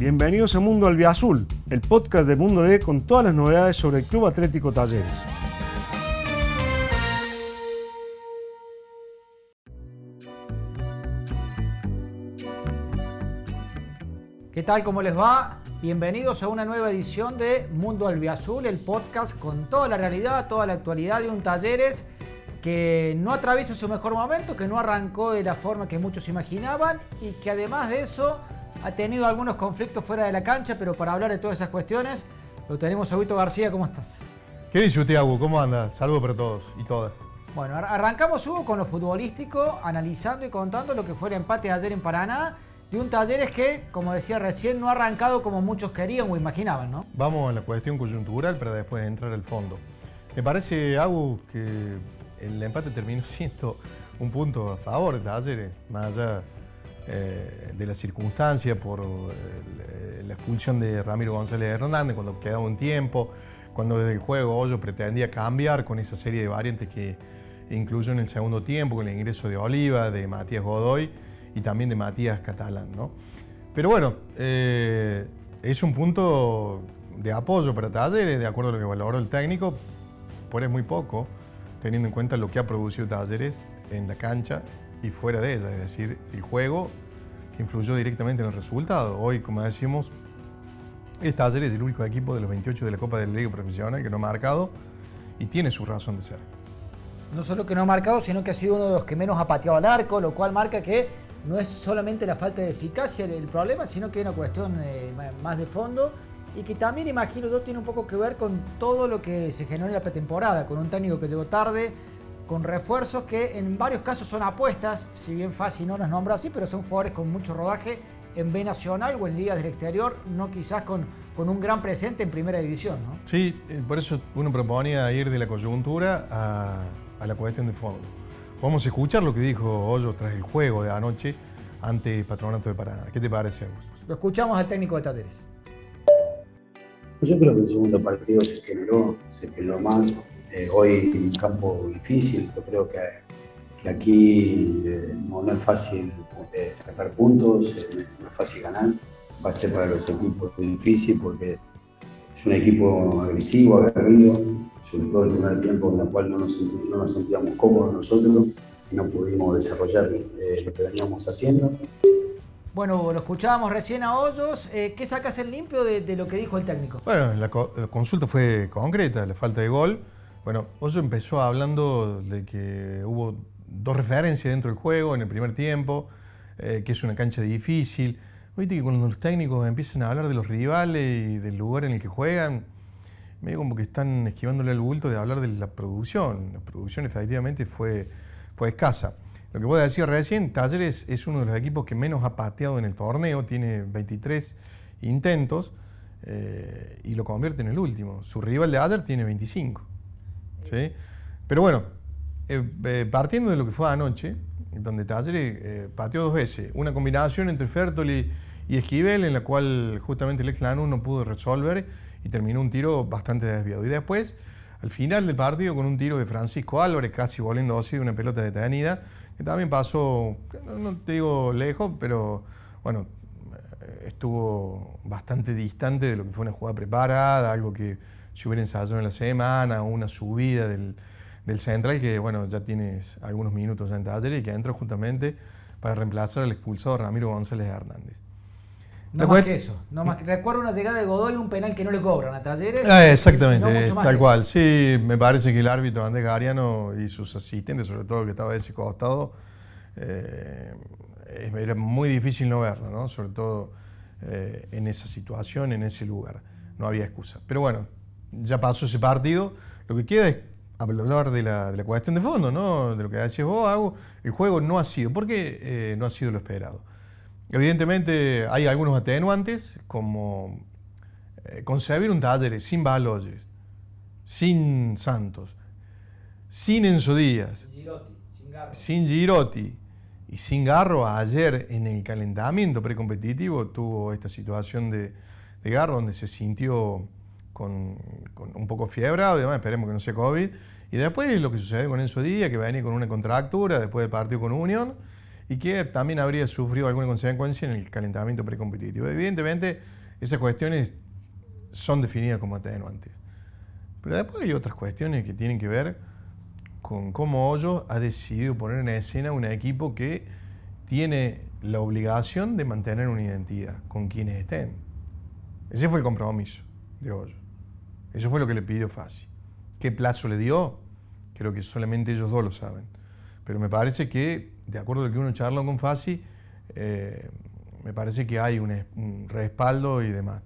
Bienvenidos a Mundo Albiazul, el podcast de Mundo D con todas las novedades sobre el Club Atlético Talleres. ¿Qué tal? ¿Cómo les va? Bienvenidos a una nueva edición de Mundo Albiazul, el podcast con toda la realidad, toda la actualidad de un Talleres que no atraviesa su mejor momento, que no arrancó de la forma que muchos imaginaban y que además de eso ha tenido algunos conflictos fuera de la cancha, pero para hablar de todas esas cuestiones lo tenemos a Huito García, ¿cómo estás? ¿Qué dice usted, Agu? ¿Cómo anda? Saludos para todos y todas. Bueno, arrancamos, Hugo, con lo futbolístico, analizando y contando lo que fue el empate de ayer en Paraná de un Talleres que, como decía recién, no ha arrancado como muchos querían o imaginaban, ¿no? Vamos a la cuestión coyuntural para después entrar al fondo. Me parece, Agu, que el empate terminó siendo un punto a favor de Talleres, más allá eh, de la circunstancia por eh, la expulsión de Ramiro González Hernández cuando quedaba un tiempo, cuando desde el juego Hoyo pretendía cambiar con esa serie de variantes que incluyó en el segundo tiempo, con el ingreso de Oliva, de Matías Godoy y también de Matías Catalán. Pero bueno, eh, es un punto de apoyo para Talleres, de acuerdo a lo que valoró el técnico, por es muy poco teniendo en cuenta lo que ha producido Talleres en la cancha y fuera de ella, es decir, el juego que influyó directamente en el resultado. Hoy, como decimos, es Talleres el único equipo de los 28 de la Copa del Liga Profesional que no ha marcado y tiene su razón de ser. No solo que no ha marcado, sino que ha sido uno de los que menos ha pateado al arco, lo cual marca que no es solamente la falta de eficacia el problema, sino que hay una cuestión eh, más de fondo y que también imagino yo tiene un poco que ver con todo lo que se generó en la pretemporada, con un técnico que llegó tarde, con refuerzos que en varios casos son apuestas, si bien fácil no las nombra así, pero son jugadores con mucho rodaje en B Nacional o en ligas del exterior, no quizás con, con un gran presente en primera división. ¿no? Sí, eh, por eso uno proponía ir de la coyuntura a, a la cuestión de fondo. Vamos a escuchar lo que dijo Hoyo tras el juego de anoche ante Patronato de Paraná. ¿Qué te parece, Augusto? Lo escuchamos al técnico de Talleres. Yo creo que el segundo partido se generó, se generó más. Eh, hoy un campo difícil, yo creo que, que aquí eh, no, es fácil eh, sacar puntos, no es fácil ganar. Va a ser para los equipos difícil porque es un equipo agresivo, aguerrido, sobre todo el primer tiempo en el cual no nos, no nos sentíamos cómodos nosotros y no pudimos desarrollar lo que veníamos haciendo. Bueno, lo escuchábamos recién a Hoyos. Eh, ¿Qué sacas en limpio de, lo que dijo el técnico? Bueno, la, consulta fue concreta, la falta de gol. Bueno, Hoyos empezó hablando de que hubo dos referencias dentro del juego en el primer tiempo, eh, que es una cancha difícil. Oíste que cuando los técnicos empiezan a hablar de los rivales y del lugar en el que juegan, medio como que están esquivándole el bulto de hablar de la producción. La producción efectivamente fue, fue escasa. Lo que a decir recién, Talleres es uno de los equipos que menos ha pateado en el torneo, tiene 23 intentos eh, y lo convierte en el último. Su rival de ayer tiene 25. Pero bueno, eh, eh, partiendo de lo que fue anoche, donde Talleres pateó dos veces, una combinación entre Fertoli y Esquivel, en la cual justamente el ex no pudo resolver y terminó un tiro bastante desviado. Y después, al final del partido, con un tiro de Francisco Álvarez, casi volviendo así de una pelota detenida, que también pasó, no, te digo lejos, pero bueno, estuvo bastante distante de lo que fue una jugada preparada, algo que se hubiera ensayado en la semana, una subida del, central que bueno, ya tienes algunos minutos en taller y que entra justamente para reemplazar al expulsado Ramiro González Hernández. No más que eso. No más recuerdo una llegada de Godoy y un penal que no le cobran a Talleres. Ah, exactamente, tal cual. Sí, me parece que el árbitro Andrés Gariano y sus asistentes, sobre todo el que estaba de ese costado, eh, era muy difícil no verlo, ¿no? Sobre todo eh, en esa situación, en ese lugar. No había excusa. Pero bueno, ya pasó ese partido. Lo que queda es hablar de la, de la cuestión de fondo, ¿no? De lo que decías vos, Hago. El juego no ha sido. ¿Por qué eh, no ha sido lo esperado? Evidentemente hay algunos atenuantes, como eh, concebir un taller sin Baloyes, sin Santos, sin Enzo Díaz, sin Girotti, y sin Garro. Ayer en el calentamiento precompetitivo tuvo esta situación de, Garro donde se sintió con, un poco fiebre, además esperemos que no sea COVID. Y después lo que sucedió con Enzo Díaz, que venía con una contractura después del partido con Unión y que también habría sufrido alguna consecuencia en el calentamiento precompetitivo. Evidentemente, esas cuestiones son definidas como atenuantes. Pero después hay otras cuestiones que tienen que ver con cómo Hoyo ha decidido poner en escena un equipo que tiene la obligación de mantener una identidad con quienes estén. Ese fue el compromiso de Hoyo. Eso fue lo que le pidió Fassi. ¿Qué plazo le dio? Creo que solamente ellos dos lo saben. Pero me parece que, de acuerdo a lo que uno charla con Fassi, eh, me parece que hay un, respaldo y demás.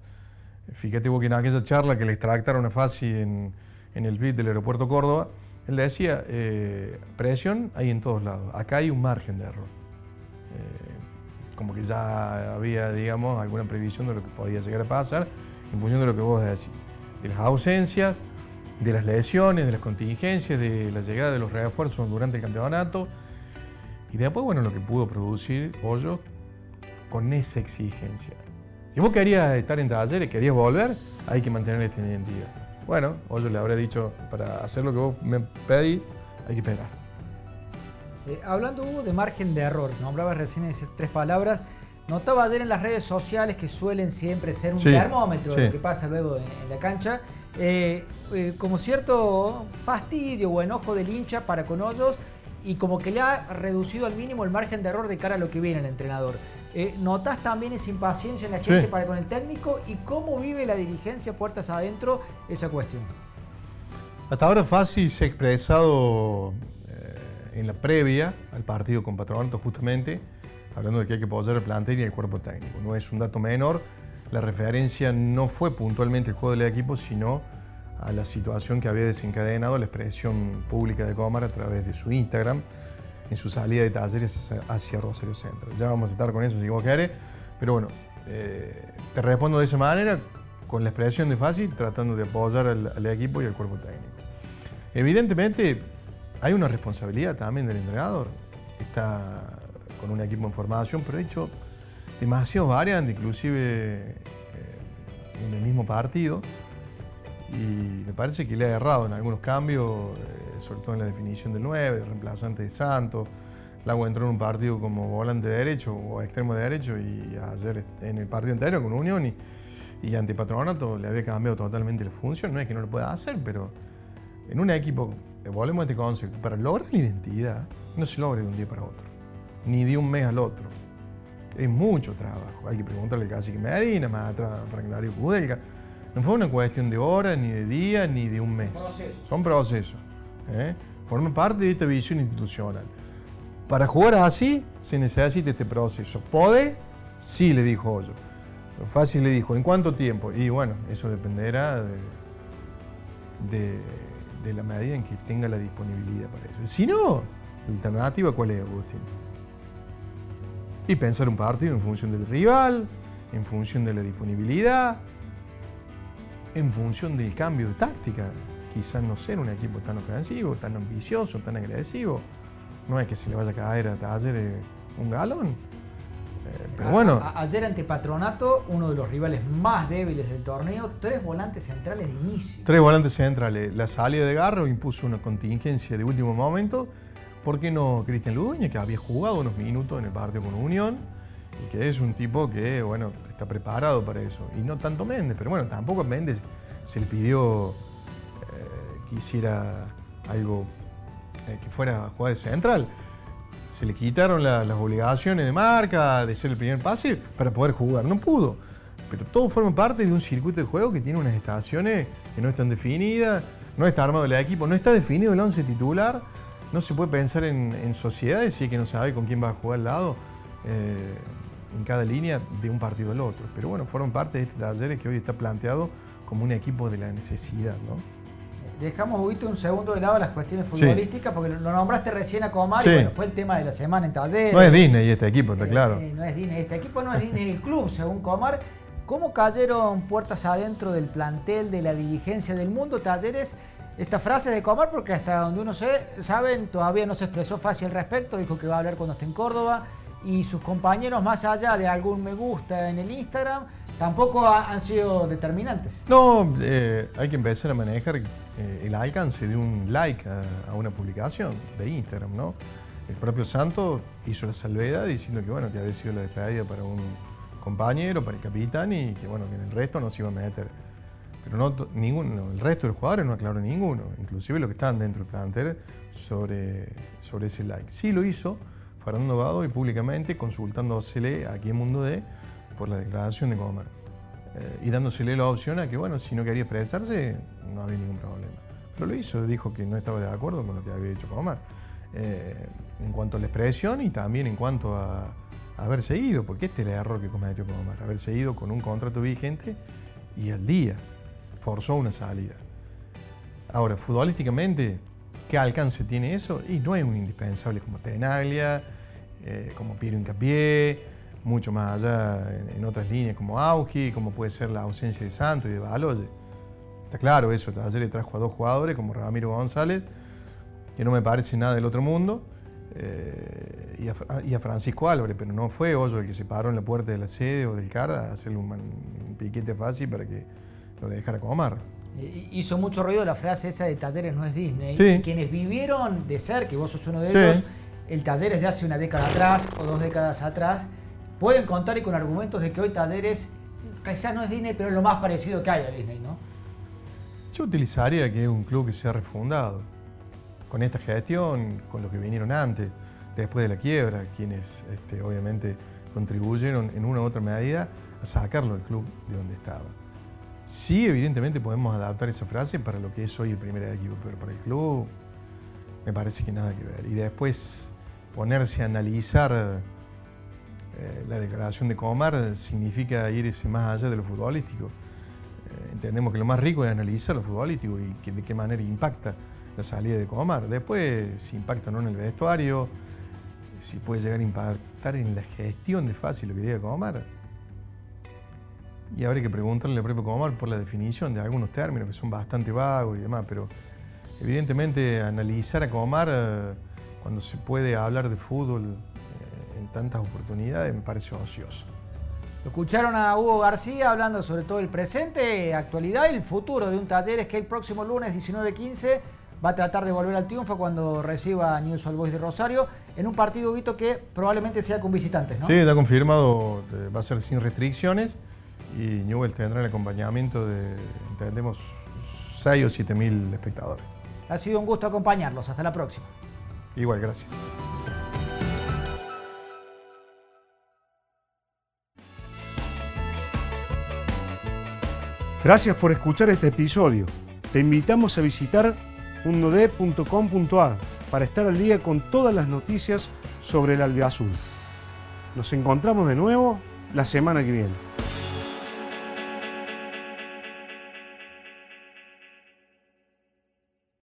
Fíjate vos que en aquella charla que le extractaron a Fassi en, en el BID del aeropuerto Córdoba, él decía, eh, presión hay en todos lados, acá hay un margen de error. Eh, como que ya había, digamos, alguna previsión de lo que podía llegar a pasar en función de lo que vos decís, de las ausencias, de las lesiones, de las contingencias, de la llegada de los refuerzos durante el campeonato y después, bueno, lo que pudo producir Hoyo con esa exigencia. Si vos querías estar en talleres, querías volver, hay que mantener esta identidad. Bueno, Hoyo le habré dicho, para hacer lo que vos me pedís, hay que esperar. Eh, hablando Hugo de margen de error, nombrabas recién esas tres palabras, notaba ayer en las redes sociales que suelen siempre ser un termómetro de lo que pasa luego en, la cancha, eh, eh, como cierto fastidio o enojo del hincha para con Hoyos y como que le ha reducido al mínimo el margen de error de cara a lo que viene el entrenador. Eh, ¿Notas también esa impaciencia en la gente para con el técnico y cómo vive la dirigencia puertas adentro esa cuestión? Hasta ahora Fassi se ha expresado eh, en la previa al partido con Patronato justamente, hablando de que hay que apoyar el plantel y el cuerpo técnico. No es un dato menor, la referencia no fue puntualmente el juego del equipo, sino a la situación que había desencadenado la expresión pública de Comar a través de su Instagram, en su salida de talleres hacia Rosario Central. Ya vamos a estar con eso si vos querés, pero bueno, eh, te respondo de esa manera, con la expresión de fácil, tratando de apoyar al, equipo y al cuerpo técnico. Evidentemente, hay una responsabilidad también del entrenador. Está con un equipo en formación, pero ha hecho demasiados variantes, inclusive eh, en el mismo partido. Y me parece que le ha errado en algunos cambios. Eh, sobre todo en la definición del 9, de reemplazante de Santos. Lago entró en un partido como volante derecho o extremo de derecho y ayer en el partido anterior con Unión y, y le había cambiado totalmente la función. No es que no lo pueda hacer, pero en un equipo, volvemos a este concepto, para lograr la identidad no se logra de un día para otro, ni de un mes al otro. Es mucho trabajo. Hay que preguntarle casi que Medina, más a Frank Dario Kudelka. No fue una cuestión de horas, ni de días, ni de un mes. Son procesos. ¿eh? forma parte de esta visión institucional. Para jugar así se necesita este proceso. ¿Puede? Sí, le dijo Hoyo. Fácil le dijo, ¿en cuánto tiempo? Y bueno, eso dependerá de, la medida en que tenga la disponibilidad para eso. Si no, la alternativa cuál es, Agustín? Y pensar un partido en función del rival, en función de la disponibilidad, en función del cambio de táctica quizás no ser un equipo tan ofensivo, tan ambicioso, tan agresivo. No es que se le vaya a caer a Taller un galón. Eh, pero bueno. ayer ante Patronato, uno de los rivales más débiles del torneo, tres volantes centrales de inicio. Tres volantes centrales. La salida de Garro impuso una contingencia de último momento. ¿Por qué no Cristian Ludueña, que había jugado unos minutos en el partido con Unión? Y que es un tipo que, bueno, está preparado para eso. Y no tanto Méndez, pero bueno, tampoco Méndez se le pidió hiciera algo eh, que fuera jugar de central. Se le quitaron las obligaciones de marca, de ser el primer pase, para poder jugar. No pudo. Pero todo forma parte de un circuito de juego que tiene unas estaciones que no están definidas, no está armado el equipo, no está definido el once titular. No se puede pensar en, sociedades si es que no sabe con quién va a jugar al lado eh, en cada línea de un partido al otro. Pero bueno, forman parte de este taller que hoy está planteado como un equipo de la necesidad, ¿no? dejamos un segundo de lado las cuestiones futbolísticas, porque lo nombraste recién a Comar y bueno, fue el tema de la semana en Talleres. No es Disney este equipo, está eh, claro. Eh, no es Disney, este equipo no es Disney el club, según Comar. ¿Cómo cayeron puertas adentro del plantel, de la dirigencia del mundo Talleres? Esta frase de Comar, porque hasta donde uno se, saben, todavía no se expresó fácil al respecto, dijo que va a hablar cuando esté en Córdoba, y sus compañeros, más allá de algún me gusta en el Instagram, tampoco han sido determinantes. No, eh, hay que empezar a manejar eh, el alcance de un like a, una publicación de Instagram, ¿no? El propio Santos hizo la salvedad diciendo que bueno, que había sido la despedida para un compañero, para el capitán y que bueno, que en el resto no se iba a meter. Pero no, ninguno, el resto de los jugadores no aclaró ninguno, inclusive los que estaban dentro del plantel sobre, sobre ese like. Sí lo hizo Fernando Gado y públicamente consultándosele aquí en Mundo D por la declaración de Comar. Eh, y dándosele la opción a que, bueno, si no quería expresarse, no había ningún problema. Pero lo hizo, dijo que no estaba de acuerdo con lo que había dicho Comar. Eh, en cuanto a la expresión y también en cuanto a, haberse ido, porque este era el error que cometió Comar, haberse ido con un contrato vigente y al día forzó una salida. Ahora, futbolísticamente, ¿qué alcance tiene eso? Y no es un indispensable como Tenaglia, eh, como Piero Incapié, mucho más allá en, otras líneas como Auski, como puede ser la ausencia de Santos y de Baloye. Está claro eso, ayer le trajo a dos jugadores como Ramiro González, que no me parece nada del otro mundo, eh, y, a, Francisco Álvarez, pero no fue Hoyo el que se paró en la puerta de la sede o del CARDA a hacerle un, piquete fácil para que lo dejara comar. Hizo mucho ruido la frase esa de talleres no es Disney. Y quienes vivieron de ser, que vos sos uno de ellos, el talleres de hace una década atrás o dos décadas atrás, pueden contar y con argumentos de que hoy talleres quizás no es Disney, pero es lo más parecido que hay a Disney, ¿no? Yo utilizaría que es un club que se ha refundado con esta gestión, con lo que vinieron antes, después de la quiebra, quienes este, obviamente contribuyeron en una u otra medida a sacarlo del club de donde estaba. Sí, evidentemente podemos adaptar esa frase para lo que es hoy el primer equipo, pero para el club me parece que nada que ver. Y después ponerse a analizar eh, la declaración de Comar significa irse más allá de lo futbolístico. Eh, entendemos que lo más rico es analizar lo futbolístico y de qué manera impacta la salida de Comar. Después, si impacta o no en el vestuario, si puede llegar a impactar en la gestión de fácil lo que diga Comar. Y habría que preguntarle al propio Comar por la definición de algunos términos que son bastante vagos y demás, pero evidentemente analizar a Comar eh, cuando se puede hablar de fútbol eh, en tantas oportunidades me parece ocioso. Lo escucharon a Hugo García hablando sobre todo el presente, actualidad y el futuro de un taller es que el próximo lunes 19.15 va a tratar de volver al triunfo cuando reciba a News All Boys de Rosario en un partido que probablemente sea con visitantes, ¿no? Sí, está confirmado, eh, va a ser sin restricciones y Newell tendrá el acompañamiento de, entendemos, 6 o 7 mil espectadores. Ha sido un gusto acompañarlos. Hasta la próxima. Igual, gracias. Gracias por escuchar este episodio. Te invitamos a visitar mundod.com.ar para estar al día con todas las noticias sobre el albiazul. Nos encontramos de nuevo la semana que viene.